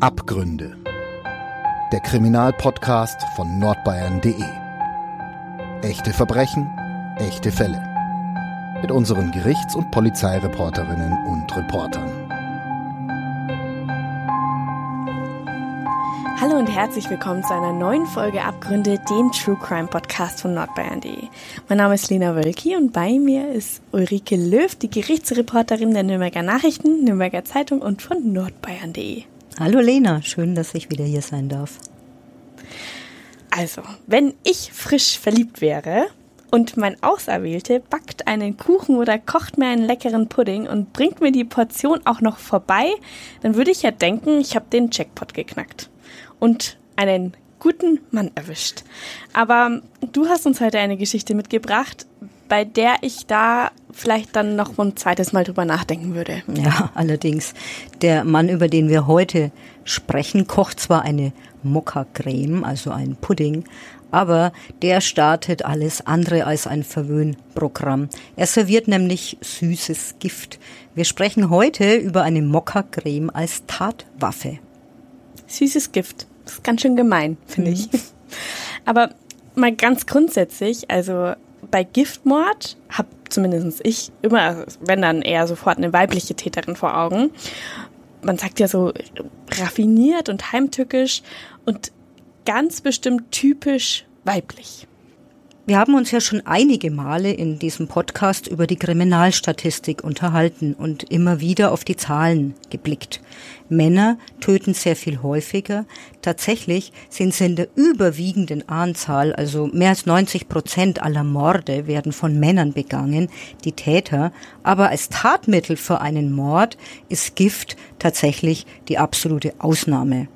Abgründe. Der Kriminalpodcast von nordbayern.de. Echte Verbrechen, echte Fälle. Mit unseren Gerichts- und Polizeireporterinnen und Reportern. Hallo und herzlich willkommen zu einer neuen Folge Abgründe, dem True Crime Podcast von nordbayern.de. Mein Name ist Lena Wölki und bei mir ist Ulrike Löw, die Gerichtsreporterin der Nürnberger Nachrichten, Nürnberger Zeitung und von nordbayern.de. Hallo Lena, schön, dass ich wieder hier sein darf. Also, wenn ich frisch verliebt wäre und mein Auserwählte backt einen Kuchen oder kocht mir einen leckeren Pudding und bringt mir die Portion auch noch vorbei, dann würde ich ja denken, ich habe den Jackpot geknackt und einen guten Mann erwischt. Aber du hast uns heute eine Geschichte mitgebracht, bei der ich da vielleicht dann noch ein zweites Mal drüber nachdenken würde. Ja, allerdings. Der Mann, über den wir heute sprechen, kocht zwar eine Mokka-Creme, also ein Pudding, aber der startet alles andere als ein Verwöhnprogramm. Er serviert nämlich süßes Gift. Wir sprechen heute über eine Mokka-Creme als Tatwaffe. Süßes Gift. Das ist ganz schön gemein, finde mhm. ich. Aber mal ganz grundsätzlich, also bei Giftmord habe zumindest ich immer, wenn dann eher sofort eine weibliche Täterin vor Augen. Man sagt ja so raffiniert und heimtückisch und ganz bestimmt typisch weiblich. Wir haben uns ja schon einige Male in diesem Podcast über die Kriminalstatistik unterhalten und immer wieder auf die Zahlen geblickt. Männer töten sehr viel häufiger. Tatsächlich sind sie in der überwiegenden Anzahl, also mehr als 90 Prozent aller Morde werden von Männern begangen, die Täter. Aber als Tatmittel für einen Mord ist Gift tatsächlich die absolute Ausnahme.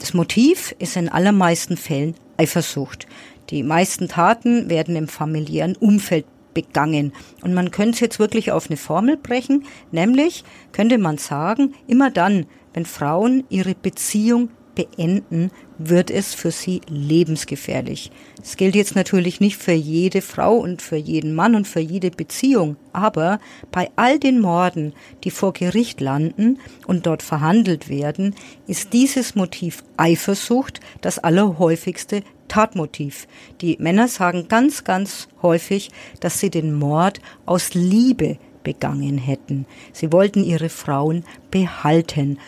Das Motiv ist in allermeisten Fällen Eifersucht. Die meisten Taten werden im familiären Umfeld begangen. Und man könnte es jetzt wirklich auf eine Formel brechen, nämlich könnte man sagen, immer dann, wenn Frauen ihre Beziehung beenden, wird es für sie lebensgefährlich. Das gilt jetzt natürlich nicht für jede Frau und für jeden Mann und für jede Beziehung, aber bei all den Morden, die vor Gericht landen und dort verhandelt werden, ist dieses Motiv Eifersucht das allerhäufigste Tatmotiv. Die Männer sagen ganz, ganz häufig, dass sie den Mord aus Liebe begangen hätten. Sie wollten ihre Frauen behalten.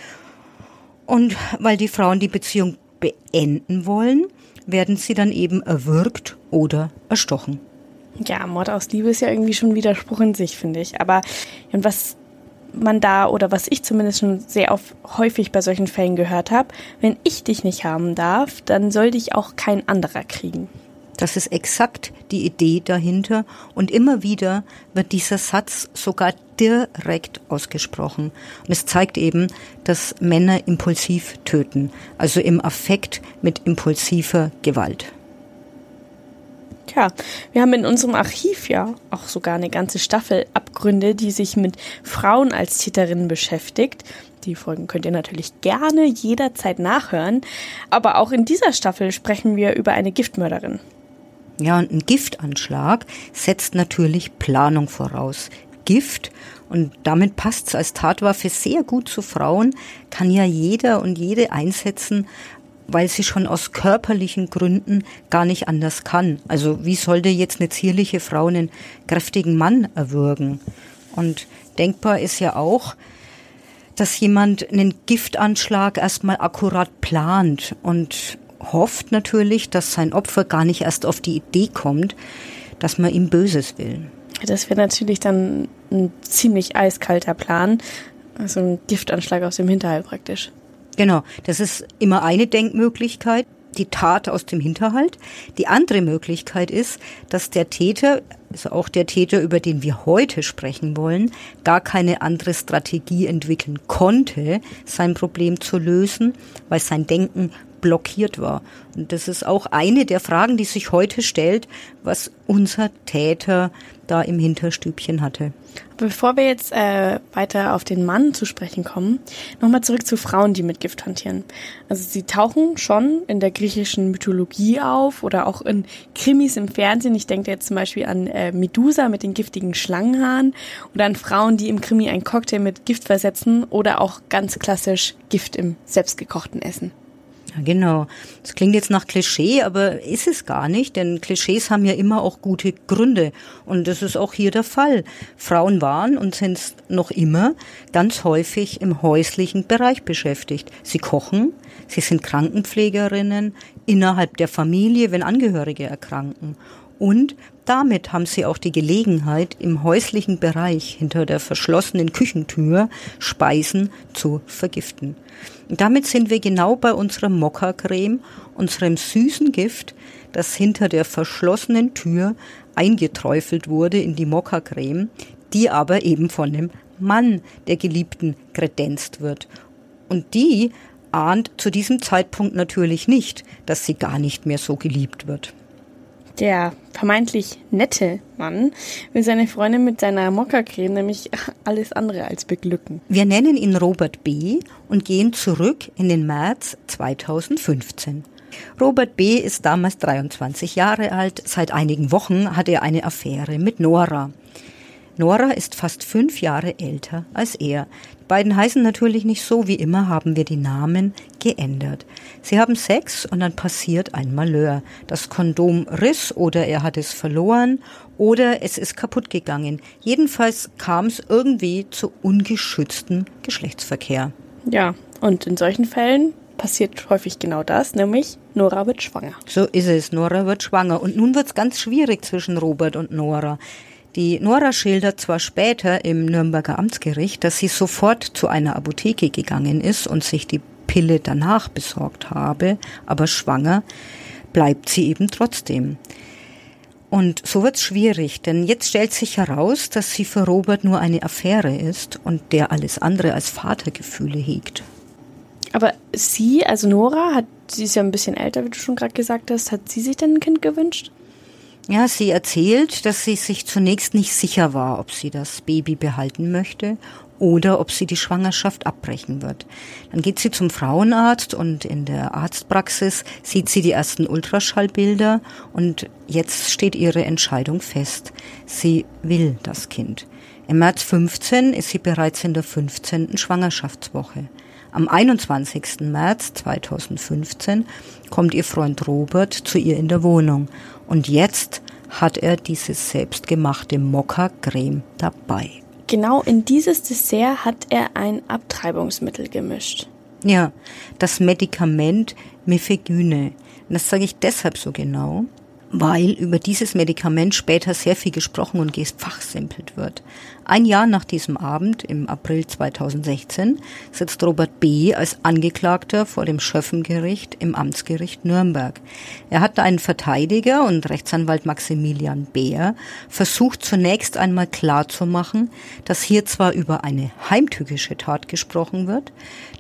Und weil die Frauen die Beziehung beenden wollen, werden sie dann eben erwürgt oder erstochen. Ja, Mord aus Liebe ist ja irgendwie schon Widerspruch in sich, finde ich. Aber was man da oder was ich zumindest schon sehr oft, häufig bei solchen Fällen gehört habe, wenn ich dich nicht haben darf, dann soll dich auch kein anderer kriegen. Das ist exakt die Idee dahinter und immer wieder wird dieser Satz sogar direkt ausgesprochen. Und es zeigt eben, dass Männer impulsiv töten, also im Affekt mit impulsiver Gewalt. Tja, wir haben in unserem Archiv ja auch sogar eine ganze Staffel Abgründe, die sich mit Frauen als Täterinnen beschäftigt. Die Folgen könnt ihr natürlich gerne jederzeit nachhören. Aber auch in dieser Staffel sprechen wir über eine Giftmörderin. Ja, und ein Giftanschlag setzt natürlich Planung voraus. Gift, und damit passt es als Tatwaffe sehr gut zu Frauen, kann ja jeder und jede einsetzen, weil sie schon aus körperlichen Gründen gar nicht anders kann. Also wie sollte jetzt eine zierliche Frau einen kräftigen Mann erwürgen? Und denkbar ist ja auch, dass jemand einen Giftanschlag erstmal akkurat plant und hofft natürlich, dass sein Opfer gar nicht erst auf die Idee kommt, dass man ihm Böses will. Das wäre natürlich dann ein ziemlich eiskalter Plan. Also ein Giftanschlag aus dem Hinterhalt praktisch. Genau, das ist immer eine Denkmöglichkeit, die Tat aus dem Hinterhalt. Die andere Möglichkeit ist, dass der Täter, also auch der Täter, über den wir heute sprechen wollen, gar keine andere Strategie entwickeln konnte, sein Problem zu lösen, weil sein Denken blockiert war. Und das ist auch eine der Fragen, die sich heute stellt, was unser Täter da im Hinterstübchen hatte. Bevor wir jetzt äh, weiter auf den Mann zu sprechen kommen, nochmal zurück zu Frauen, die mit Gift hantieren. Also sie tauchen schon in der griechischen Mythologie auf oder auch in Krimis im Fernsehen. Ich denke jetzt zum Beispiel an äh, Medusa mit den giftigen Schlangenhaaren oder an Frauen, die im Krimi einen Cocktail mit Gift versetzen oder auch ganz klassisch Gift im selbstgekochten Essen. Ja, genau. Das klingt jetzt nach Klischee, aber ist es gar nicht, denn Klischees haben ja immer auch gute Gründe. Und das ist auch hier der Fall. Frauen waren und sind noch immer ganz häufig im häuslichen Bereich beschäftigt. Sie kochen, sie sind Krankenpflegerinnen innerhalb der Familie, wenn Angehörige erkranken. Und damit haben sie auch die Gelegenheit, im häuslichen Bereich hinter der verschlossenen Küchentür Speisen zu vergiften. Und damit sind wir genau bei unserer Mokka-Creme, unserem süßen Gift, das hinter der verschlossenen Tür eingeträufelt wurde in die Mokka-Creme, die aber eben von dem Mann der Geliebten kredenzt wird. Und die ahnt zu diesem Zeitpunkt natürlich nicht, dass sie gar nicht mehr so geliebt wird. Der vermeintlich nette Mann will seine Freundin mit seiner Mokka-Creme nämlich alles andere als beglücken. Wir nennen ihn Robert B. und gehen zurück in den März 2015. Robert B. ist damals 23 Jahre alt. Seit einigen Wochen hat er eine Affäre mit Nora. Nora ist fast fünf Jahre älter als er. Die beiden heißen natürlich nicht so, wie immer haben wir die Namen geändert. Sie haben Sex und dann passiert ein Malheur. Das Kondom riss oder er hat es verloren oder es ist kaputt gegangen. Jedenfalls kam es irgendwie zu ungeschütztem Geschlechtsverkehr. Ja, und in solchen Fällen passiert häufig genau das, nämlich Nora wird schwanger. So ist es, Nora wird schwanger. Und nun wird es ganz schwierig zwischen Robert und Nora. Die Nora schildert zwar später im Nürnberger Amtsgericht, dass sie sofort zu einer Apotheke gegangen ist und sich die Pille danach besorgt habe, aber schwanger bleibt sie eben trotzdem. Und so wird's schwierig, denn jetzt stellt sich heraus, dass sie für Robert nur eine Affäre ist und der alles andere als Vatergefühle hegt. Aber sie, also Nora, hat, sie ist ja ein bisschen älter, wie du schon gerade gesagt hast, hat sie sich denn ein Kind gewünscht? Ja, sie erzählt, dass sie sich zunächst nicht sicher war, ob sie das Baby behalten möchte oder ob sie die Schwangerschaft abbrechen wird. Dann geht sie zum Frauenarzt und in der Arztpraxis sieht sie die ersten Ultraschallbilder und jetzt steht ihre Entscheidung fest. Sie will das Kind. Im März 15 ist sie bereits in der 15. Schwangerschaftswoche. Am 21. März 2015 kommt ihr Freund Robert zu ihr in der Wohnung und jetzt hat er diese selbstgemachte Mokka-Creme dabei. Genau in dieses Dessert hat er ein Abtreibungsmittel gemischt. Ja, das Medikament Mifegyne. Das sage ich deshalb so genau, weil über dieses Medikament später sehr viel gesprochen und gefachsimpelt wird. Ein Jahr nach diesem Abend, im April 2016, sitzt Robert B. als Angeklagter vor dem Schöffengericht im Amtsgericht Nürnberg. Er hat einen Verteidiger und Rechtsanwalt Maximilian Beer versucht zunächst einmal klarzumachen, dass hier zwar über eine heimtückische Tat gesprochen wird,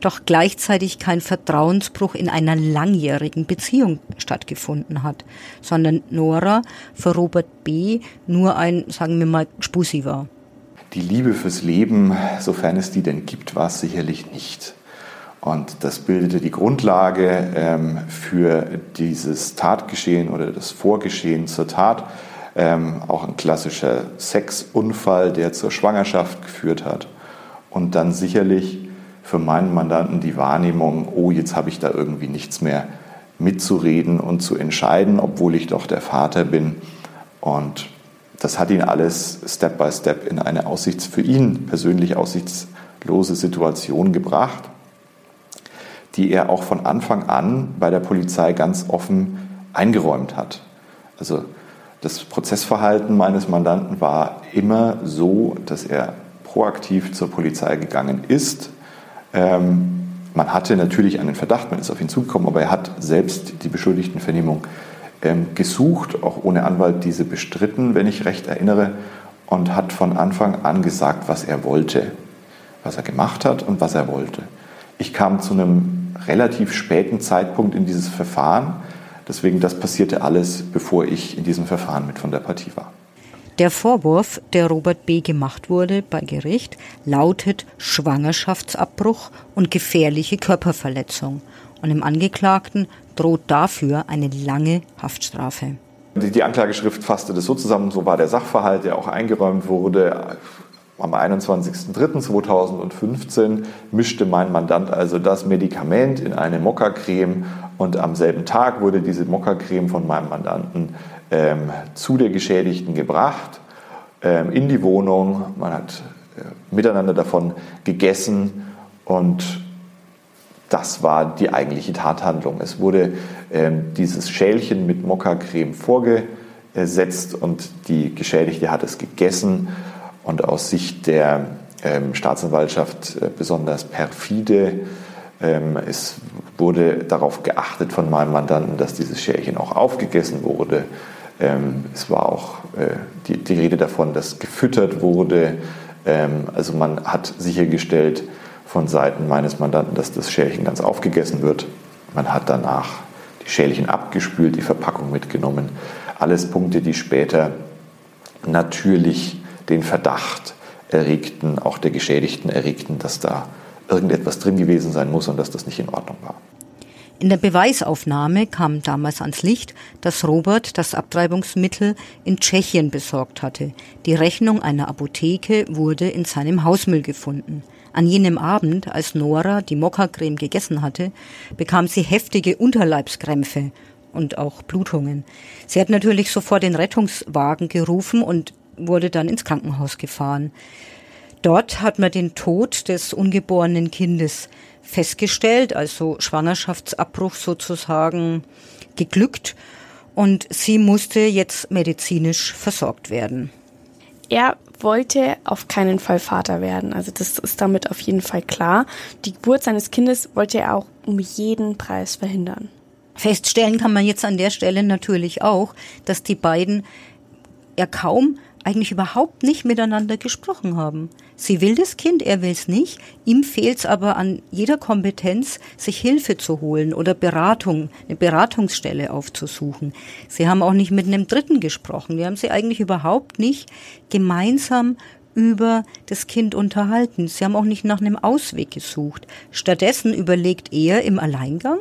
doch gleichzeitig kein Vertrauensbruch in einer langjährigen Beziehung stattgefunden hat, sondern Nora für Robert B. nur ein, sagen wir mal, Spusi war. Die Liebe fürs Leben, sofern es die denn gibt, war es sicherlich nicht. Und das bildete die Grundlage ähm, für dieses Tatgeschehen oder das Vorgeschehen zur Tat. Ähm, auch ein klassischer Sexunfall, der zur Schwangerschaft geführt hat. Und dann sicherlich für meinen Mandanten die Wahrnehmung, oh, jetzt habe ich da irgendwie nichts mehr mitzureden und zu entscheiden, obwohl ich doch der Vater bin. Und das hat ihn alles Step by Step in eine Aussichts für ihn persönlich aussichtslose Situation gebracht, die er auch von Anfang an bei der Polizei ganz offen eingeräumt hat. Also das Prozessverhalten meines Mandanten war immer so, dass er proaktiv zur Polizei gegangen ist. Ähm, man hatte natürlich einen Verdacht, man ist auf ihn zugekommen, aber er hat selbst die Beschuldigtenvernehmung gesucht, auch ohne Anwalt diese bestritten, wenn ich recht erinnere, und hat von Anfang an gesagt, was er wollte, was er gemacht hat und was er wollte. Ich kam zu einem relativ späten Zeitpunkt in dieses Verfahren. Deswegen, das passierte alles, bevor ich in diesem Verfahren mit von der Partie war. Der Vorwurf, der Robert B. gemacht wurde bei Gericht, lautet Schwangerschaftsabbruch und gefährliche Körperverletzung. Und dem Angeklagten droht dafür eine lange Haftstrafe. Die Anklageschrift fasste das so zusammen, so war der Sachverhalt, der auch eingeräumt wurde. Am 21.03.2015 mischte mein Mandant also das Medikament in eine Mokka-Creme und am selben Tag wurde diese Mokka-Creme von meinem Mandanten ähm, zu der Geschädigten gebracht, ähm, in die Wohnung. Man hat äh, miteinander davon gegessen und das war die eigentliche Tathandlung. Es wurde ähm, dieses Schälchen mit Mokka-Creme vorgesetzt und die Geschädigte hat es gegessen und aus Sicht der ähm, Staatsanwaltschaft äh, besonders perfide. Ähm, es wurde darauf geachtet von meinem Mandanten, dass dieses Schälchen auch aufgegessen wurde. Ähm, es war auch äh, die, die, Rede davon, dass gefüttert wurde. Ähm, also man hat sichergestellt von Seiten meines Mandanten, dass das Schälchen ganz aufgegessen wird. Man hat danach die Schälchen abgespült, die Verpackung mitgenommen. Alles Punkte, die später natürlich den Verdacht erregten, auch der Geschädigten erregten, dass da irgendetwas drin gewesen sein muss und dass das nicht in Ordnung war. In der Beweisaufnahme kam damals ans Licht, dass Robert das Abtreibungsmittel in Tschechien besorgt hatte. Die Rechnung einer Apotheke wurde in seinem Hausmüll gefunden. An jenem Abend, als Nora die Mokka-Creme gegessen hatte, bekam sie heftige Unterleibskrämpfe und auch Blutungen. Sie hat natürlich sofort den Rettungswagen gerufen und wurde dann ins Krankenhaus gefahren. Dort hat man den Tod des ungeborenen Kindes festgestellt, also Schwangerschaftsabbruch sozusagen geglückt und sie musste jetzt medizinisch versorgt werden. Er wollte auf keinen Fall Vater werden, also das ist damit auf jeden Fall klar. Die Geburt seines Kindes wollte er auch um jeden Preis verhindern. Feststellen kann man jetzt an der Stelle natürlich auch, dass die beiden er kaum eigentlich überhaupt nicht miteinander gesprochen haben. Sie will das Kind, er will es nicht. Ihm fehlt es aber an jeder Kompetenz, sich Hilfe zu holen oder Beratung, eine Beratungsstelle aufzusuchen. Sie haben auch nicht mit einem Dritten gesprochen. Wir haben sie eigentlich überhaupt nicht gemeinsam über das Kind unterhalten. Sie haben auch nicht nach einem Ausweg gesucht. Stattdessen überlegt er im Alleingang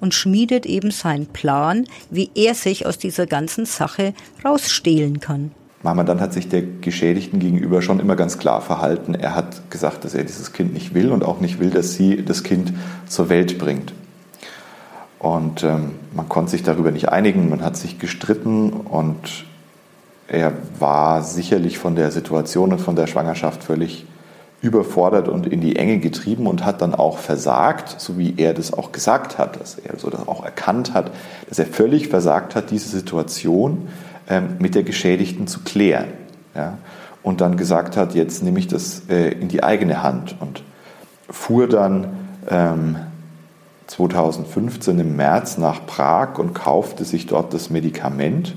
und schmiedet eben seinen Plan, wie er sich aus dieser ganzen Sache rausstehlen kann. Mein hat sich der Geschädigten gegenüber schon immer ganz klar verhalten. Er hat gesagt, dass er dieses Kind nicht will und auch nicht will, dass sie das Kind zur Welt bringt. Und ähm, man konnte sich darüber nicht einigen, man hat sich gestritten und er war sicherlich von der Situation und von der Schwangerschaft völlig überfordert und in die Enge getrieben und hat dann auch versagt, so wie er das auch gesagt hat, dass er so das auch erkannt hat, dass er völlig versagt hat, diese Situation ähm, mit der Geschädigten zu klären. Ja? Und dann gesagt hat, jetzt nehme ich das äh, in die eigene Hand und fuhr dann ähm, 2015 im März nach Prag und kaufte sich dort das Medikament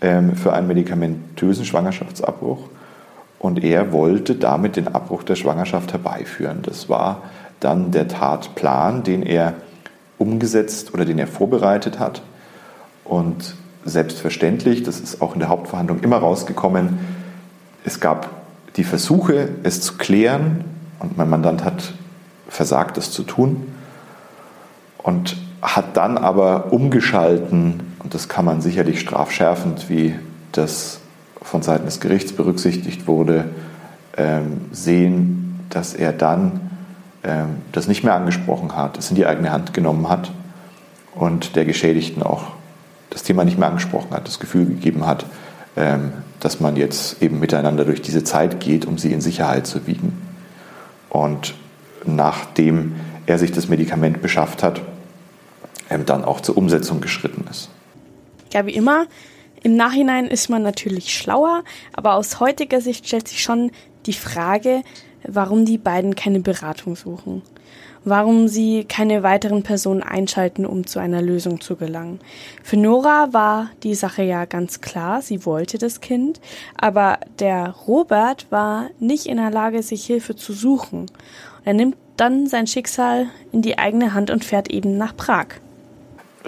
ähm, für einen medikamentösen Schwangerschaftsabbruch. Und er wollte damit den Abbruch der Schwangerschaft herbeiführen. Das war dann der Tatplan, den er umgesetzt oder den er vorbereitet hat. Und selbstverständlich, das ist auch in der Hauptverhandlung immer rausgekommen, es gab die Versuche, es zu klären und mein Mandant hat versagt, das zu tun und hat dann aber umgeschalten, und das kann man sicherlich strafschärfend, wie das von Seiten des Gerichts berücksichtigt wurde, ähm, sehen, dass er dann ähm, das nicht mehr angesprochen hat, es in die eigene Hand genommen hat und der Geschädigten auch das Thema nicht mehr angesprochen hat, das Gefühl gegeben hat, ähm, dass man jetzt eben miteinander durch diese Zeit geht, um sie in Sicherheit zu wiegen. Und nachdem er sich das Medikament beschafft hat, ähm, dann auch zur Umsetzung geschritten ist. Ja, wie immer, im Nachhinein ist man natürlich schlauer, aber aus heutiger Sicht stellt sich schon die Frage, warum die beiden keine Beratung suchen warum sie keine weiteren Personen einschalten, um zu einer Lösung zu gelangen. Für Nora war die Sache ja ganz klar, sie wollte das Kind, aber der Robert war nicht in der Lage, sich Hilfe zu suchen. Er nimmt dann sein Schicksal in die eigene Hand und fährt eben nach Prag.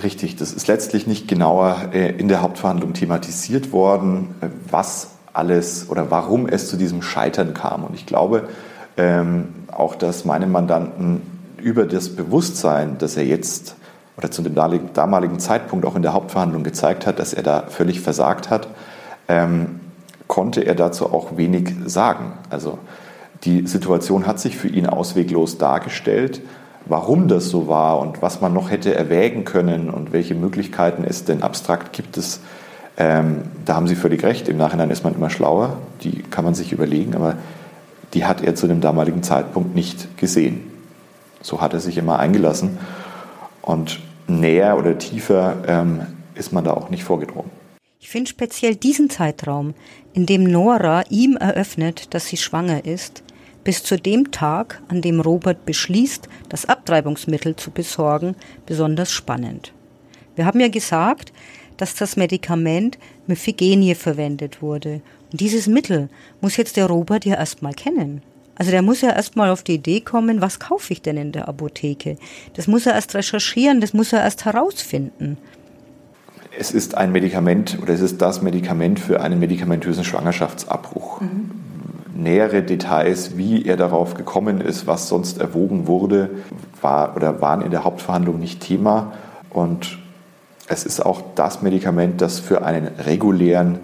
Richtig, das ist letztlich nicht genauer äh, in der Hauptverhandlung thematisiert worden, äh, was alles oder warum es zu diesem Scheitern kam. Und ich glaube ähm, auch, dass meine Mandanten über das Bewusstsein, das er jetzt oder zu dem damaligen Zeitpunkt auch in der Hauptverhandlung gezeigt hat, dass er da völlig versagt hat, ähm, konnte er dazu auch wenig sagen. Also die Situation hat sich für ihn ausweglos dargestellt. Warum das so war und was man noch hätte erwägen können und welche Möglichkeiten es denn abstrakt gibt es, ähm, da haben Sie völlig recht. Im Nachhinein ist man immer schlauer. Die kann man sich überlegen, aber die hat er zu dem damaligen Zeitpunkt nicht gesehen. So hat er sich immer eingelassen. Und näher oder tiefer ähm, ist man da auch nicht vorgedrungen. Ich finde speziell diesen Zeitraum, in dem Nora ihm eröffnet, dass sie schwanger ist, bis zu dem Tag, an dem Robert beschließt, das Abtreibungsmittel zu besorgen, besonders spannend. Wir haben ja gesagt, dass das Medikament Mephigenie verwendet wurde. Und dieses Mittel muss jetzt der Robert ja erstmal kennen. Also der muss ja erstmal auf die Idee kommen, was kaufe ich denn in der Apotheke? Das muss er erst recherchieren, das muss er erst herausfinden. Es ist ein Medikament oder es ist das Medikament für einen medikamentösen Schwangerschaftsabbruch. Mhm. Nähere Details, wie er darauf gekommen ist, was sonst erwogen wurde, war oder waren in der Hauptverhandlung nicht Thema. Und es ist auch das Medikament, das für einen regulären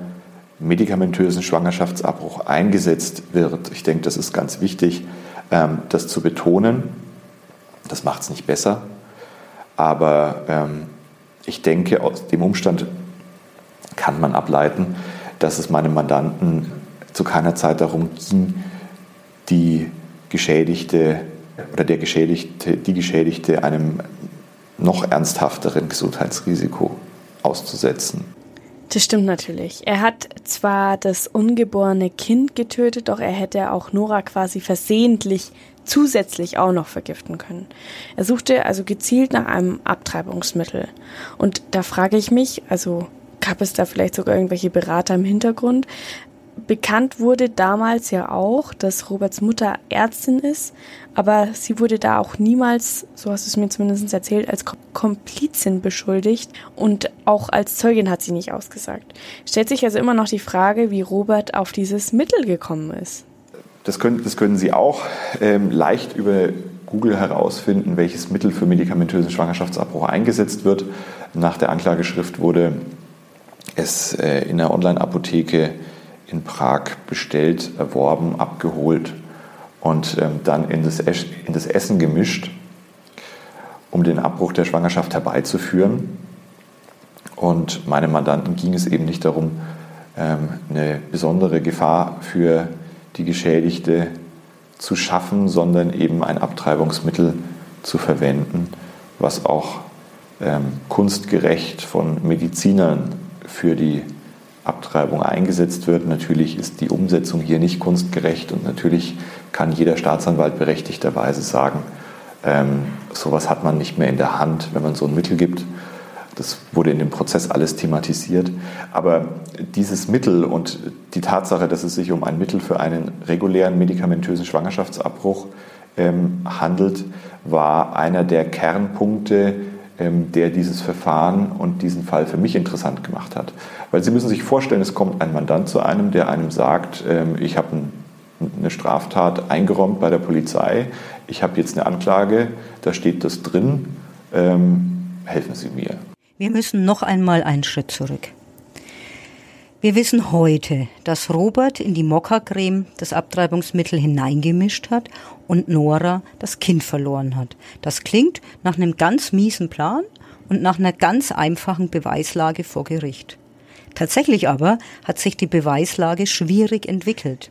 medikamentösen Schwangerschaftsabbruch eingesetzt wird. Ich denke, das ist ganz wichtig, ähm, das zu betonen. Das macht es nicht besser. Aber ähm, ich denke, aus dem Umstand kann man ableiten, dass es meinem Mandanten zu keiner Zeit darum ging, die Geschädigte oder der Geschädigte, die Geschädigte einem noch ernsthafteren Gesundheitsrisiko auszusetzen. Das stimmt natürlich. Er hat zwar das ungeborene Kind getötet, doch er hätte auch Nora quasi versehentlich zusätzlich auch noch vergiften können. Er suchte also gezielt nach einem Abtreibungsmittel. Und da frage ich mich, also gab es da vielleicht sogar irgendwelche Berater im Hintergrund? Bekannt wurde damals ja auch, dass Roberts Mutter Ärztin ist, aber sie wurde da auch niemals, so hast du es mir zumindest erzählt, als Komplizin beschuldigt und auch als Zeugin hat sie nicht ausgesagt. Stellt sich also immer noch die Frage, wie Robert auf dieses Mittel gekommen ist. Das können, das können Sie auch ähm, leicht über Google herausfinden, welches Mittel für medikamentösen Schwangerschaftsabbruch eingesetzt wird. Nach der Anklageschrift wurde es äh, in der Online-Apotheke in Prag bestellt, erworben, abgeholt und ähm, dann in das, in das Essen gemischt, um den Abbruch der Schwangerschaft herbeizuführen. Und meinem Mandanten ging es eben nicht darum, ähm, eine besondere Gefahr für die Geschädigte zu schaffen, sondern eben ein Abtreibungsmittel zu verwenden, was auch ähm, kunstgerecht von Medizinern für die Abtreibung eingesetzt wird. Natürlich ist die Umsetzung hier nicht kunstgerecht und natürlich kann jeder Staatsanwalt berechtigterweise sagen, ähm, sowas hat man nicht mehr in der Hand, wenn man so ein Mittel gibt. Das wurde in dem Prozess alles thematisiert. Aber dieses Mittel und die Tatsache, dass es sich um ein Mittel für einen regulären medikamentösen Schwangerschaftsabbruch ähm, handelt, war einer der Kernpunkte, ähm, der dieses Verfahren und diesen Fall für mich interessant gemacht hat. Weil Sie müssen sich vorstellen, es kommt ein Mandant zu einem, der einem sagt, ähm, ich habe eine Straftat eingeräumt bei der Polizei, ich habe jetzt eine Anklage, da steht das drin, ähm, helfen Sie mir. Wir müssen noch einmal einen Schritt zurück. Wir wissen heute, dass Robert in die Mokka-Creme das Abtreibungsmittel hineingemischt hat und Nora das Kind verloren hat. Das klingt nach einem ganz miesen Plan und nach einer ganz einfachen Beweislage vor Gericht. Tatsächlich aber hat sich die Beweislage schwierig entwickelt.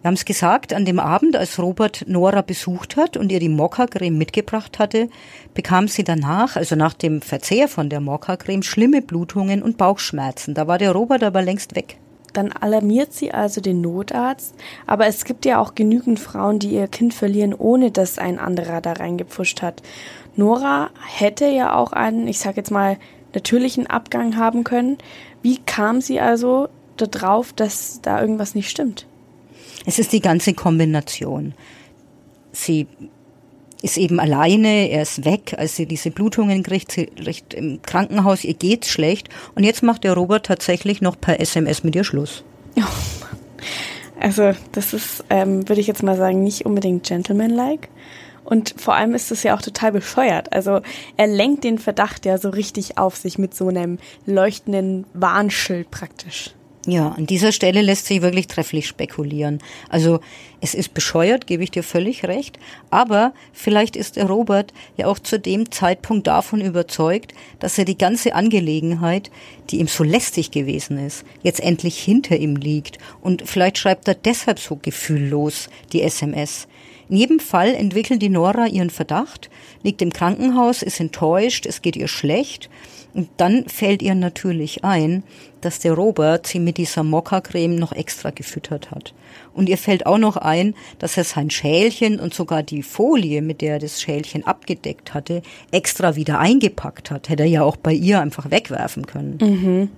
Wir haben es gesagt, an dem Abend, als Robert Nora besucht hat und ihr die Mokka-Creme mitgebracht hatte, bekam sie danach, also nach dem Verzehr von der Mokka-Creme, schlimme Blutungen und Bauchschmerzen. Da war der Robert aber längst weg. dann alarmiert sie also den Notarzt. Aber es gibt ja auch genügend Frauen, die ihr Kind verlieren, ohne dass ein anderer da reingepfuscht hat. Nora hätte ja auch einen, ich sag jetzt mal, natürlichen Abgang haben können. Wie kam sie also darauf, dass da irgendwas nicht stimmt? Es ist die ganze Kombination. Sie ist eben alleine, er ist weg, als sie diese Blutungen kriegt, sie kriegt im Krankenhaus, ihr geht's schlecht und jetzt macht der Robert tatsächlich noch per SMS mit ihr Schluss. Also das ist, ähm, würde ich jetzt mal sagen, nicht unbedingt gentlemanlike. Und vor allem ist es ja auch total bescheuert. Also er lenkt den Verdacht ja so richtig auf sich mit so einem leuchtenden Warnschild praktisch. Ja, an dieser Stelle lässt sich wirklich trefflich spekulieren. Also es ist bescheuert, gebe ich dir völlig recht, aber vielleicht ist der Robert ja auch zu dem Zeitpunkt davon überzeugt, dass er die ganze Angelegenheit, die ihm so lästig gewesen ist, jetzt endlich hinter ihm liegt und vielleicht schreibt er deshalb so gefühllos die SMS. In jedem Fall entwickelt die Nora ihren Verdacht, liegt im Krankenhaus, ist enttäuscht, es geht ihr schlecht und dann fällt ihr natürlich ein, dass der Robert sie mit dieser Mokka-Creme noch extra gefüttert hat. Und ihr fällt auch noch ein, dass er sein Schälchen und sogar die Folie, mit der er das Schälchen abgedeckt hatte, extra wieder eingepackt hat. Hätte er ja auch bei ihr einfach wegwerfen können. Mhm.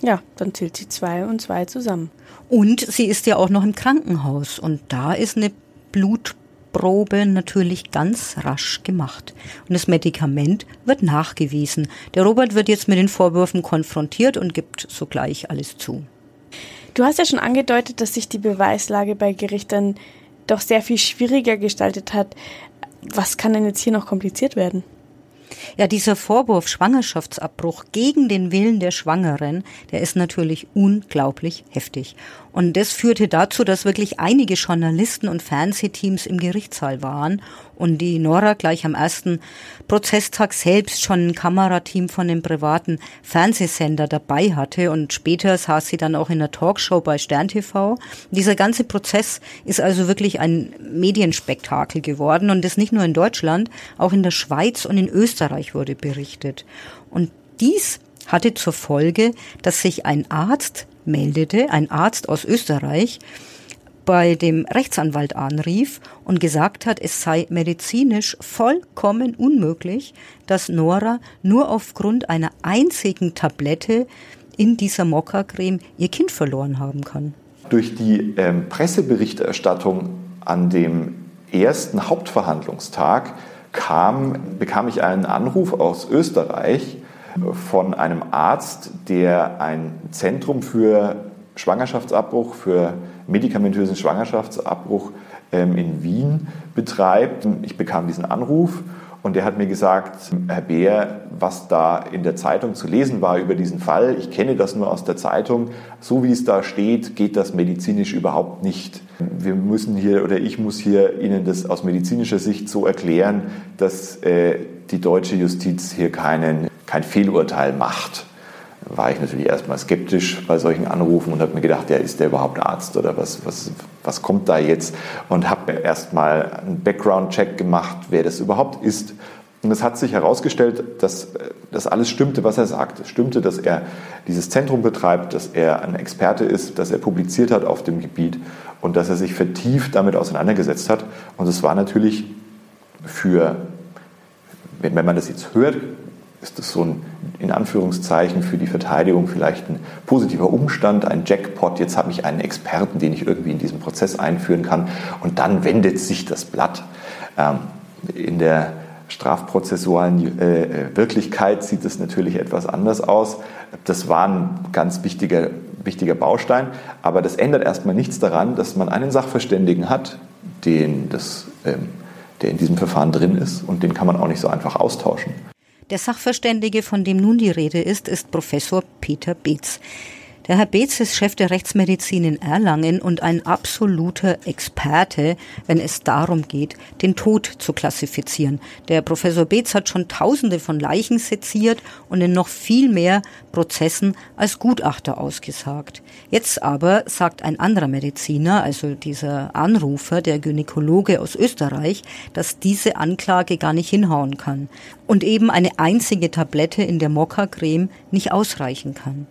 Ja, dann zählt sie zwei und zwei zusammen. Und sie ist ja auch noch im Krankenhaus und da ist eine Blut Blutprobe natürlich ganz rasch gemacht. Und das Medikament wird nachgewiesen. Der Robert wird jetzt mit den Vorwürfen konfrontiert und gibt sogleich alles zu. Du hast ja schon angedeutet, dass sich die Beweislage bei Gerichten doch sehr viel schwieriger gestaltet hat. Was kann denn jetzt hier noch kompliziert werden? Ja, dieser Vorwurf Schwangerschaftsabbruch gegen den Willen der Schwangeren, der ist natürlich unglaublich heftig. Und das führte dazu, dass wirklich einige Journalisten und Fernsehteams im Gerichtssaal waren und die Nora gleich am ersten Prozesstag selbst schon ein Kamerateam von dem privaten Fernsehsender dabei hatte und später saß sie dann auch in der Talkshow bei Stern TV. Dieser ganze Prozess ist also wirklich ein Medienspektakel geworden und das nicht nur in Deutschland, auch in der Schweiz und in Österreich wurde berichtet. Und dies hatte zur Folge, dass sich ein Arzt meldete, ein Arzt aus Österreich, bei dem Rechtsanwalt anrief und gesagt hat, es sei medizinisch vollkommen unmöglich, dass Nora nur aufgrund einer einzigen Tablette in dieser Mokka-Creme ihr Kind verloren haben kann. Durch die ähm, Presseberichterstattung an dem ersten Hauptverhandlungstag kam, bekam ich einen Anruf aus Österreich, von einem Arzt, der ein Zentrum für Schwangerschaftsabbruch, für medikamentösen Schwangerschaftsabbruch ähm, in Wien betreibt. Ich bekam diesen Anruf und der hat mir gesagt, Herr Beer, was da in der Zeitung zu lesen war über diesen Fall, ich kenne das nur aus der Zeitung, so wie es da steht, geht das medizinisch überhaupt nicht. Wir müssen hier oder ich muss hier Ihnen das aus medizinischer Sicht so erklären, dass äh, die deutsche Justiz hier keinen kein Fehlurteil macht, war ich natürlich erstmal skeptisch bei solchen Anrufen und habe mir gedacht, ja, ist der überhaupt Arzt oder was, was, was kommt da jetzt? Und habe erstmal einen Background-Check gemacht, wer das überhaupt ist. Und es hat sich herausgestellt, dass das alles stimmte, was er sagte. Es stimmte, dass er dieses Zentrum betreibt, dass er ein Experte ist, dass er publiziert hat auf dem Gebiet und dass er sich vertieft damit auseinandergesetzt hat. Und es war natürlich für, wenn man das jetzt hört, ist das so ein, in Anführungszeichen, für die Verteidigung vielleicht ein positiver Umstand, ein Jackpot. Jetzt habe ich einen Experten, den ich irgendwie in diesen Prozess einführen kann. Und dann wendet sich das Blatt. Ähm, in der strafprozessualen äh, Wirklichkeit sieht es natürlich etwas anders aus. Das war ein ganz wichtiger, wichtiger Baustein. Aber das ändert erstmal nichts daran, dass man einen Sachverständigen hat, den das, ähm, der in diesem Verfahren drin ist. Und den kann man auch nicht so einfach austauschen. Der Sachverständige, von dem nun die Rede ist, ist Professor Peter Beetz. Der Herr Beetz ist Chef der Rechtsmedizin in Erlangen und ein absoluter Experte, wenn es darum geht, den Tod zu klassifizieren. Der Professor Beetz hat schon Tausende von Leichen seziert und in noch viel mehr Prozessen als Gutachter ausgesagt. Jetzt aber sagt ein anderer Mediziner, also dieser Anrufer, der Gynäkologe aus Österreich, dass diese Anklage gar nicht hinhauen kann und eben eine einzige Tablette in der Mokka-Creme nicht ausreichen kann.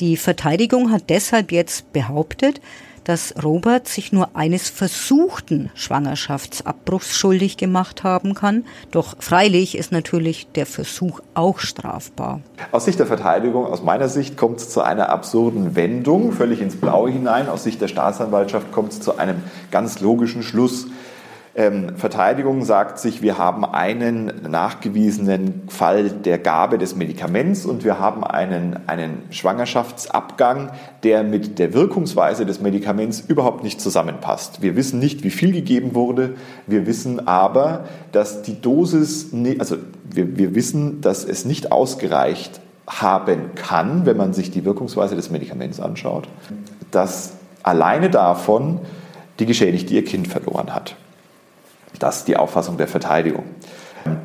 Die Verteidigung hat deshalb jetzt behauptet, dass Robert sich nur eines versuchten Schwangerschaftsabbruchs schuldig gemacht haben kann. Doch freilich ist natürlich der Versuch auch strafbar. Aus Sicht der Verteidigung, aus meiner Sicht, kommt es zu einer absurden Wendung, völlig ins Blaue hinein. Aus Sicht der Staatsanwaltschaft kommt es zu einem ganz logischen Schluss. Ähm, Verteidigung sagt sich, wir haben einen nachgewiesenen Fall der Gabe des Medikaments und wir haben einen, einen Schwangerschaftsabgang, der mit der Wirkungsweise des Medikaments überhaupt nicht zusammenpasst. Wir wissen nicht, wie viel gegeben wurde. Wir wissen aber, dass die Dosis, also wir, wir wissen, dass es nicht ausgereicht haben kann, wenn man sich die Wirkungsweise des Medikaments anschaut, dass alleine davon die Geschädigte ihr Kind verloren hat. Das ist die Auffassung der Verteidigung.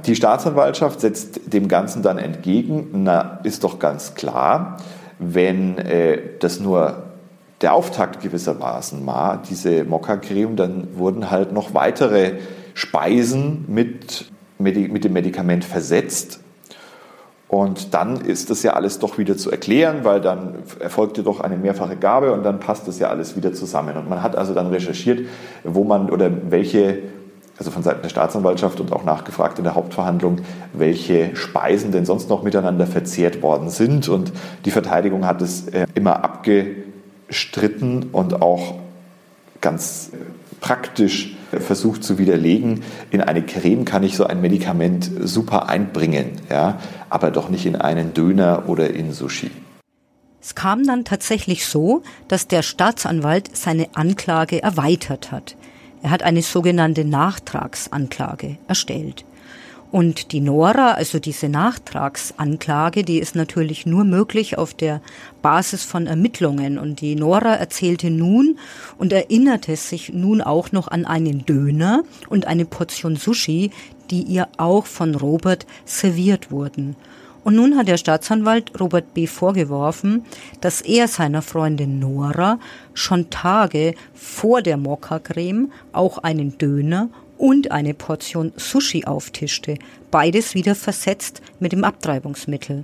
Die Staatsanwaltschaft setzt dem Ganzen dann entgegen, na, ist doch ganz klar, wenn äh, das nur der Auftakt gewissermaßen war, diese Mokka-Creme, dann wurden halt noch weitere Speisen mit, mit dem Medikament versetzt. Und dann ist das ja alles doch wieder zu erklären, weil dann erfolgte doch eine mehrfache Gabe und dann passt das ja alles wieder zusammen. Und man hat also dann recherchiert, wo man oder welche also von Seiten der Staatsanwaltschaft und auch nachgefragt in der Hauptverhandlung, welche Speisen denn sonst noch miteinander verzehrt worden sind. Und die Verteidigung hat es äh, immer abgestritten und auch ganz äh, praktisch versucht zu widerlegen, in eine Creme kann ich so ein Medikament super einbringen, ja, aber doch nicht in einen Döner oder in Sushi. Es kam dann tatsächlich so, dass der Staatsanwalt seine Anklage erweitert hat. Er hat eine sogenannte Nachtragsanklage erstellt. Und die Nora, also diese Nachtragsanklage, die ist natürlich nur möglich auf der Basis von Ermittlungen. Und die Nora erzählte nun und erinnerte sich nun auch noch an einen Döner und eine Portion Sushi, die ihr auch von Robert serviert wurden. Und nun hat der Staatsanwalt Robert B. vorgeworfen, dass er seiner Freundin Nora schon Tage vor der Mokka-Creme auch einen Döner und eine Portion Sushi auftischte, beides wieder versetzt mit dem Abtreibungsmittel.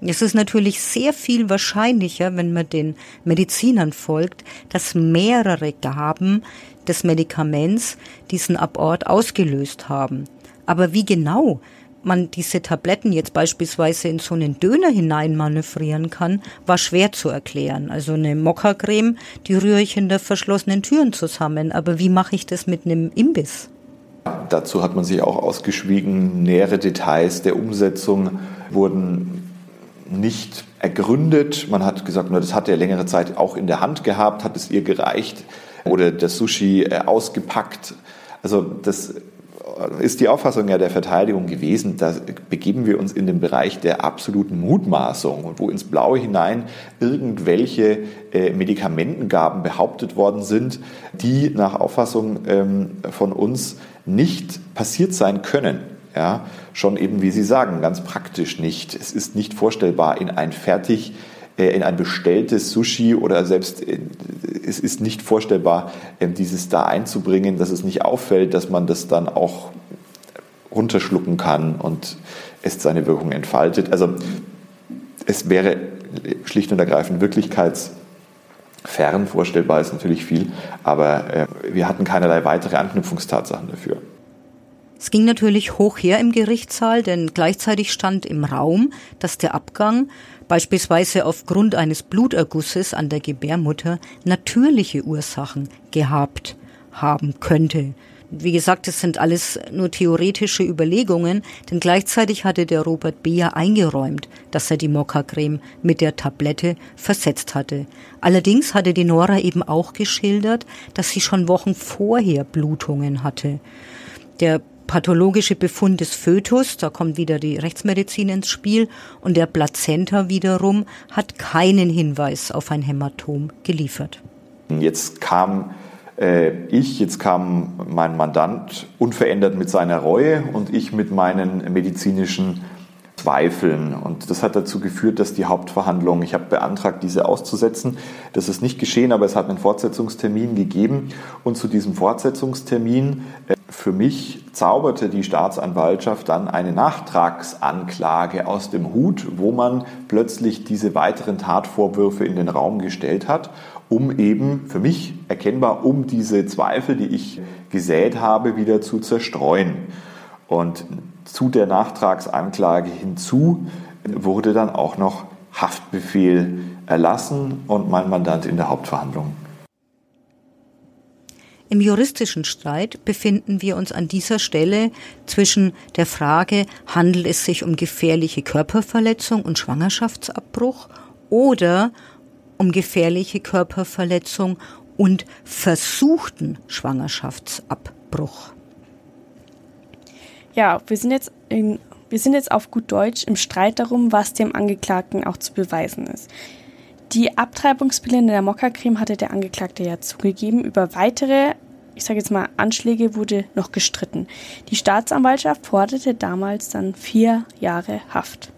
Es ist natürlich sehr viel wahrscheinlicher, wenn man den Medizinern folgt, dass mehrere Gaben des Medikaments diesen Abort ausgelöst haben. Aber wie genau man diese Tabletten jetzt beispielsweise in so einen Döner hineinmanövrieren kann, war schwer zu erklären. Also eine Mokka-Creme, die rühre ich hinter verschlossenen Türen zusammen. Aber wie mache ich das mit einem Imbiss? Dazu hat man sich auch ausgeschwiegen. Nähere Details der Umsetzung wurden nicht ergründet. Man hat gesagt, das hat er längere Zeit auch in der Hand gehabt, hat es ihr gereicht oder das Sushi äh, ausgepackt. Also das ist die Auffassung ja der Verteidigung gewesen, da begeben wir uns in den Bereich der absoluten Mutmaßung und wo ins Blaue hinein irgendwelche äh, Medikamentengaben behauptet worden sind, die nach Auffassung ähm, von uns nicht passiert sein können. Ja, schon eben, wie Sie sagen, ganz praktisch nicht. Es ist nicht vorstellbar, in ein fertig in ein bestelltes Sushi oder selbst äh, es ist nicht vorstellbar, ähm, dieses da einzubringen, dass es nicht auffällt, dass man das dann auch runterschlucken kann und es seine Wirkung entfaltet. Also es wäre schlicht und ergreifend wirklichkeitsfern, vorstellbar ist natürlich viel, aber äh, wir hatten keinerlei weitere Anknüpfungstatsachen dafür. Es ging natürlich hoch her im Gerichtssaal, denn gleichzeitig stand im Raum, dass der Abgang beispielsweise aufgrund eines Blutergusses an der Gebärmutter natürliche Ursachen gehabt haben könnte. Wie gesagt, es sind alles nur theoretische Überlegungen, denn gleichzeitig hatte der Robert B. ja eingeräumt, dass er die Mokka-Creme mit der Tablette versetzt hatte. Allerdings hatte die Nora eben auch geschildert, dass sie schon Wochen vorher Blutungen hatte. Der pathologische Befund des Fötus, da kommt wieder die Rechtsmedizin ins Spiel, und der Plazenta wiederum hat keinen Hinweis auf ein Hämatom geliefert. Jetzt kam äh, ich, jetzt kam mein Mandant unverändert mit seiner Reue und ich mit meinen medizinischen Zweifeln. Und das hat dazu geführt, dass die Hauptverhandlung, ich habe beantragt, diese auszusetzen. Das ist nicht geschehen, aber es hat einen Fortsetzungstermin gegeben. Und zu diesem Fortsetzungstermin äh, für mich zauberte die Staatsanwaltschaft dann eine Nachtragsanklage aus dem Hut, wo man plötzlich diese weiteren Tatvorwürfe in den Raum gestellt hat, um eben für mich erkennbar, um diese Zweifel, die ich gesät habe, wieder zu zerstreuen. Und zu der Nachtragsanklage hinzu wurde dann auch noch Haftbefehl erlassen und mein Mandant in der Hauptverhandlung. Im juristischen Streit befinden wir uns an dieser Stelle zwischen der Frage, handelt es sich um gefährliche Körperverletzung und Schwangerschaftsabbruch oder um gefährliche Körperverletzung und versuchten Schwangerschaftsabbruch. Ja, wir sind jetzt in, wir sind jetzt auf gut Deutsch im Streit darum, was dem Angeklagten auch zu beweisen ist. Die Abtreibungspille in der Mokka-Creme hatte der Angeklagte ja zugegeben. Über weitere, ich sage jetzt mal, Anschläge wurde noch gestritten. Die Staatsanwaltschaft forderte damals dann vier Jahre Haft.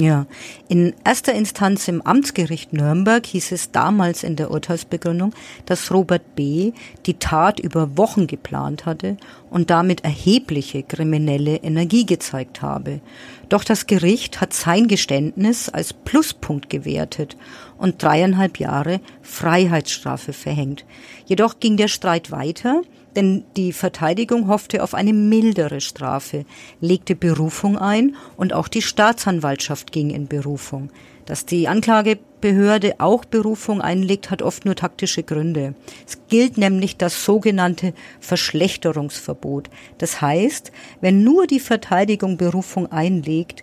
Ja, in erster Instanz im Amtsgericht Nürnberg hieß es damals in der Urteilsbegründung, dass Robert B. die Tat über Wochen geplant hatte und damit erhebliche kriminelle Energie gezeigt habe. Doch das Gericht hat sein Geständnis als Pluspunkt gewertet und dreieinhalb Jahre Freiheitsstrafe verhängt. Jedoch ging der Streit weiter denn die Verteidigung hoffte auf eine mildere Strafe, legte Berufung ein und auch die Staatsanwaltschaft ging in Berufung. Dass die Anklagebehörde auch Berufung einlegt, hat oft nur taktische Gründe. Es gilt nämlich das sogenannte Verschlechterungsverbot. Das heißt, wenn nur die Verteidigung Berufung einlegt,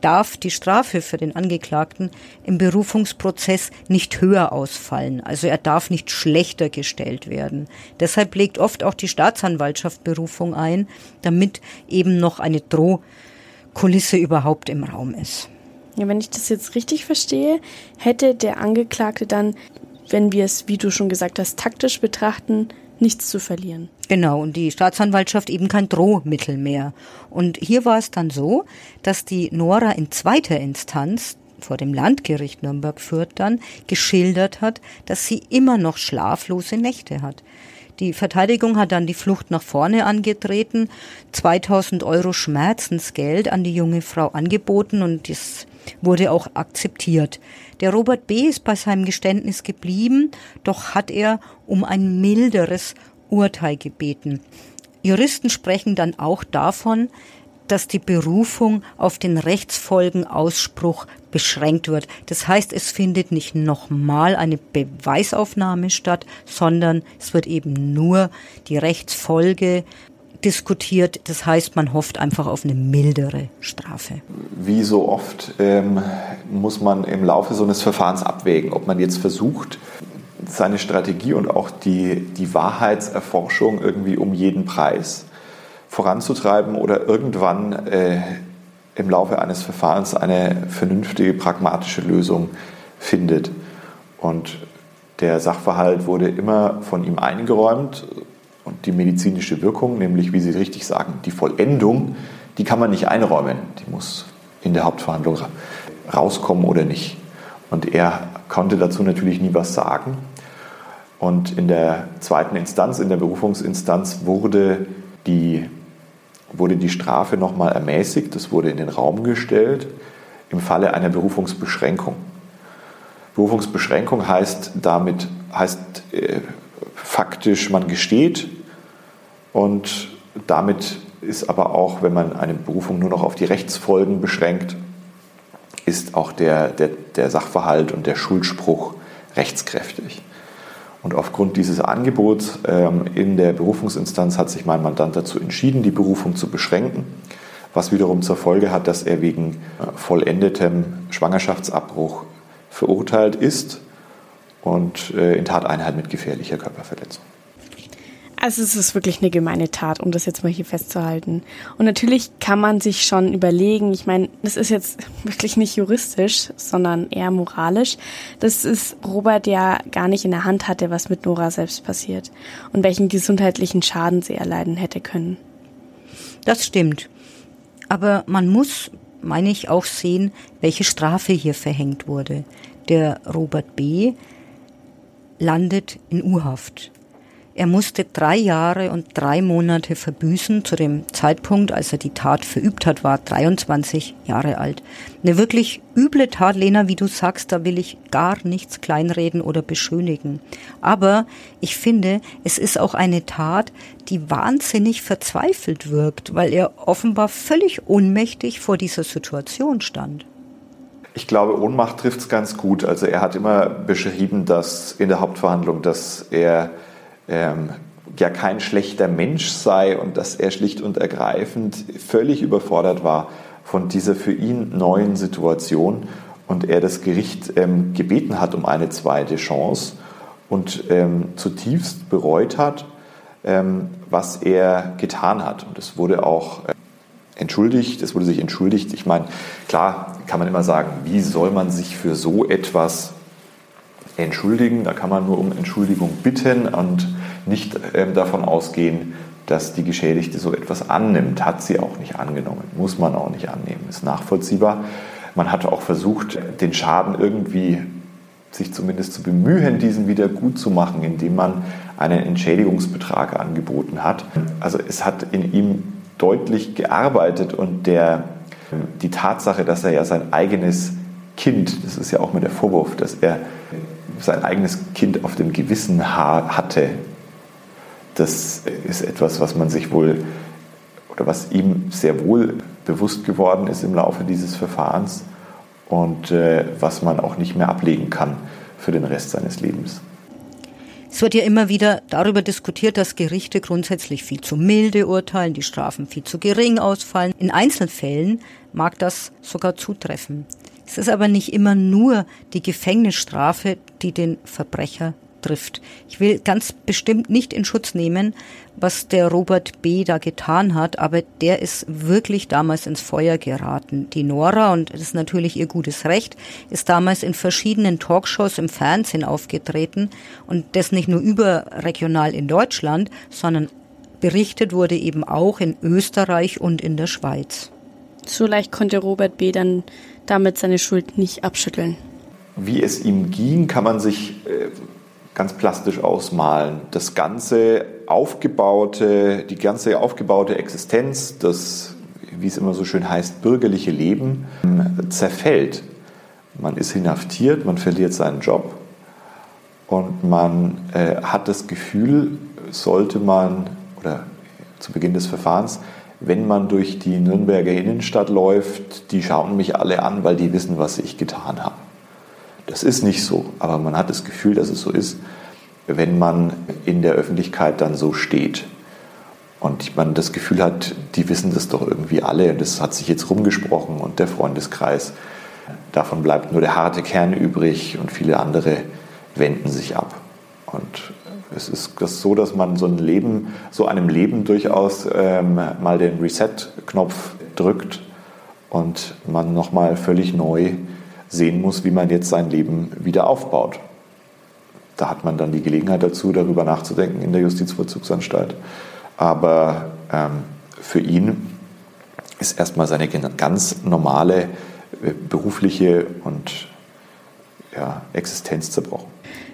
darf die Strafe für den Angeklagten im Berufungsprozess nicht höher ausfallen. Also er darf nicht schlechter gestellt werden. Deshalb legt oft auch die Staatsanwaltschaft Berufung ein, damit eben noch eine Drohkulisse überhaupt im Raum ist. Ja, wenn ich das jetzt richtig verstehe, hätte der Angeklagte dann, wenn wir es, wie du schon gesagt hast, taktisch betrachten, nichts zu verlieren. Genau, und die Staatsanwaltschaft eben kein Drohmittel mehr. Und hier war es dann so, dass die Nora in zweiter Instanz vor dem Landgericht Nürnberg führt dann geschildert hat, dass sie immer noch schlaflose Nächte hat. Die Verteidigung hat dann die Flucht nach vorne angetreten, 2000 Euro Schmerzensgeld an die junge Frau angeboten und das wurde auch akzeptiert. Der Robert B. ist bei seinem Geständnis geblieben, doch hat er um ein milderes Urteil gebeten. Juristen sprechen dann auch davon, dass die Berufung auf den Rechtsfolgenausspruch beschränkt wird. Das heißt, es findet nicht nochmal eine Beweisaufnahme statt, sondern es wird eben nur die Rechtsfolge diskutiert. Das heißt, man hofft einfach auf eine mildere Strafe. Wie so oft ähm, muss man im Laufe so eines Verfahrens abwägen, ob man jetzt versucht, seine Strategie und auch die, die Wahrheitserforschung irgendwie um jeden Preis voranzutreiben oder irgendwann äh, im Laufe eines Verfahrens eine vernünftige, pragmatische Lösung findet. Und der Sachverhalt wurde immer von ihm eingeräumt und die medizinische Wirkung, nämlich wie Sie richtig sagen, die Vollendung, die kann man nicht einräumen. Die muss in der Hauptverhandlung rauskommen oder nicht. Und er konnte dazu natürlich nie was sagen. Und in der zweiten Instanz, in der Berufungsinstanz, wurde die, wurde die Strafe nochmal ermäßigt. Das wurde in den Raum gestellt im Falle einer Berufungsbeschränkung. Berufungsbeschränkung heißt damit, heißt äh, faktisch, man gesteht und damit ist aber auch, wenn man eine Berufung nur noch auf die Rechtsfolgen beschränkt, ist auch der, der, der Sachverhalt und der Schuldspruch rechtskräftig. Und aufgrund dieses Angebots ähm, in der Berufungsinstanz hat sich mein Mandant dazu entschieden, die Berufung zu beschränken, was wiederum zur Folge hat, dass er wegen äh, vollendetem Schwangerschaftsabbruch verurteilt ist und äh, in Tateinheit mit gefährlicher Körperverletzung. Also es ist wirklich eine gemeine Tat, um das jetzt mal hier festzuhalten. Und natürlich kann man sich schon überlegen, ich meine, das ist jetzt wirklich nicht juristisch, sondern eher moralisch, dass es Robert ja gar nicht in der Hand hatte, was mit Nora selbst passiert und welchen gesundheitlichen Schaden sie erleiden hätte können. Das stimmt. Aber man muss meine ich auch sehen, welche Strafe hier verhängt wurde. Der Robert B. landet in U-Haft. Er musste drei Jahre und drei Monate verbüßen. Zu dem Zeitpunkt, als er die Tat verübt hat, war 23 Jahre alt. Eine wirklich üble Tat, Lena, wie du sagst, da will ich gar nichts kleinreden oder beschönigen. Aber ich finde, es ist auch eine Tat, die wahnsinnig verzweifelt wirkt, weil er offenbar völlig ohnmächtig vor dieser Situation stand. Ich glaube, Ohnmacht trifft es ganz gut. Also er hat immer beschrieben, dass in der Hauptverhandlung, dass er ähm, ja kein schlechter Mensch sei und dass er schlicht und ergreifend völlig überfordert war von dieser für ihn neuen Situation und er das Gericht ähm, gebeten hat um eine zweite Chance und ähm, zutiefst bereut hat, ähm, was er getan hat. Und es wurde auch äh, entschuldigt, es wurde sich entschuldigt. Ich meine, klar kann man immer sagen, wie soll man sich für so etwas entschuldigen. Da kann man nur um Entschuldigung bitten und nicht ähm, davon ausgehen, dass die Geschädigte so etwas annimmt. Hat sie auch nicht angenommen, muss man auch nicht annehmen, ist nachvollziehbar. Man hat auch versucht, den Schaden irgendwie sich zumindest zu bemühen, diesen wieder gut zu machen, indem man einen Entschädigungsbetrag angeboten hat. Also es hat in ihm deutlich gearbeitet und der, die Tatsache, dass er ja sein eigenes Kind, das ist ja auch mit der Vorwurf, dass er sein eigenes Kind auf dem Gewissen hatte, das ist etwas, was man sich wohl oder was ihm sehr wohl bewusst geworden ist im Laufe dieses Verfahrens und äh, was man auch nicht mehr ablegen kann für den Rest seines Lebens. Es wird ja immer wieder darüber diskutiert, dass Gerichte grundsätzlich viel zu milde urteilen, die Strafen viel zu gering ausfallen. In Einzelfällen mag das sogar zutreffen. Es ist aber nicht immer nur die Gefängnisstrafe, die den Verbrecher trifft. Ich will ganz bestimmt nicht in Schutz nehmen, was der Robert B. da getan hat, aber der ist wirklich damals ins Feuer geraten. Die Nora, und das ist natürlich ihr gutes Recht, ist damals in verschiedenen Talkshows im Fernsehen aufgetreten und das nicht nur überregional in Deutschland, sondern berichtet wurde eben auch in Österreich und in der Schweiz. So leicht konnte Robert B. dann damit seine Schuld nicht abschütteln. Wie es ihm ging, kann man sich äh, ganz plastisch ausmalen. Das ganze aufgebaute, die ganze aufgebaute Existenz, das, wie es immer so schön heißt, bürgerliche Leben, ähm, zerfällt. Man ist inhaftiert, man verliert seinen Job und man äh, hat das Gefühl, sollte man, oder zu Beginn des Verfahrens, wenn man durch die Nürnberger Innenstadt läuft, die schauen mich alle an, weil die wissen, was ich getan habe. Das ist nicht so, aber man hat das Gefühl, dass es so ist, wenn man in der Öffentlichkeit dann so steht. Und man das Gefühl hat, die wissen das doch irgendwie alle, das hat sich jetzt rumgesprochen und der Freundeskreis. Davon bleibt nur der harte Kern übrig und viele andere wenden sich ab. Und es ist das so, dass man so ein Leben, so einem Leben durchaus ähm, mal den Reset-Knopf drückt und man nochmal völlig neu sehen muss, wie man jetzt sein Leben wieder aufbaut. Da hat man dann die Gelegenheit dazu, darüber nachzudenken in der Justizvollzugsanstalt. Aber ähm, für ihn ist erstmal seine ganz normale äh, berufliche und ja, Existenz zerbrochen.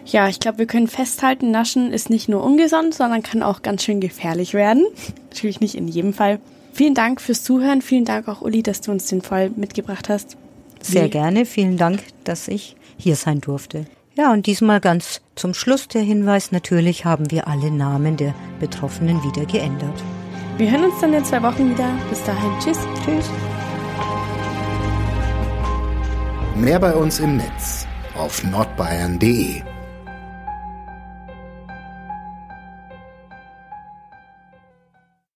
Ja, ich glaube, wir können festhalten, Naschen ist nicht nur ungesund, sondern kann auch ganz schön gefährlich werden. Natürlich nicht in jedem Fall. Vielen Dank fürs Zuhören. Vielen Dank auch, Uli, dass du uns den Fall mitgebracht hast. Sehr gerne. Vielen Dank, dass ich hier sein durfte. Ja, und diesmal ganz zum Schluss der Hinweis. Natürlich haben wir alle Namen der Betroffenen wieder geändert. Wir hören uns dann in zwei Wochen wieder. Bis dahin. Tschüss. Tschüss. Mehr bei uns im Netz auf nordbayern.de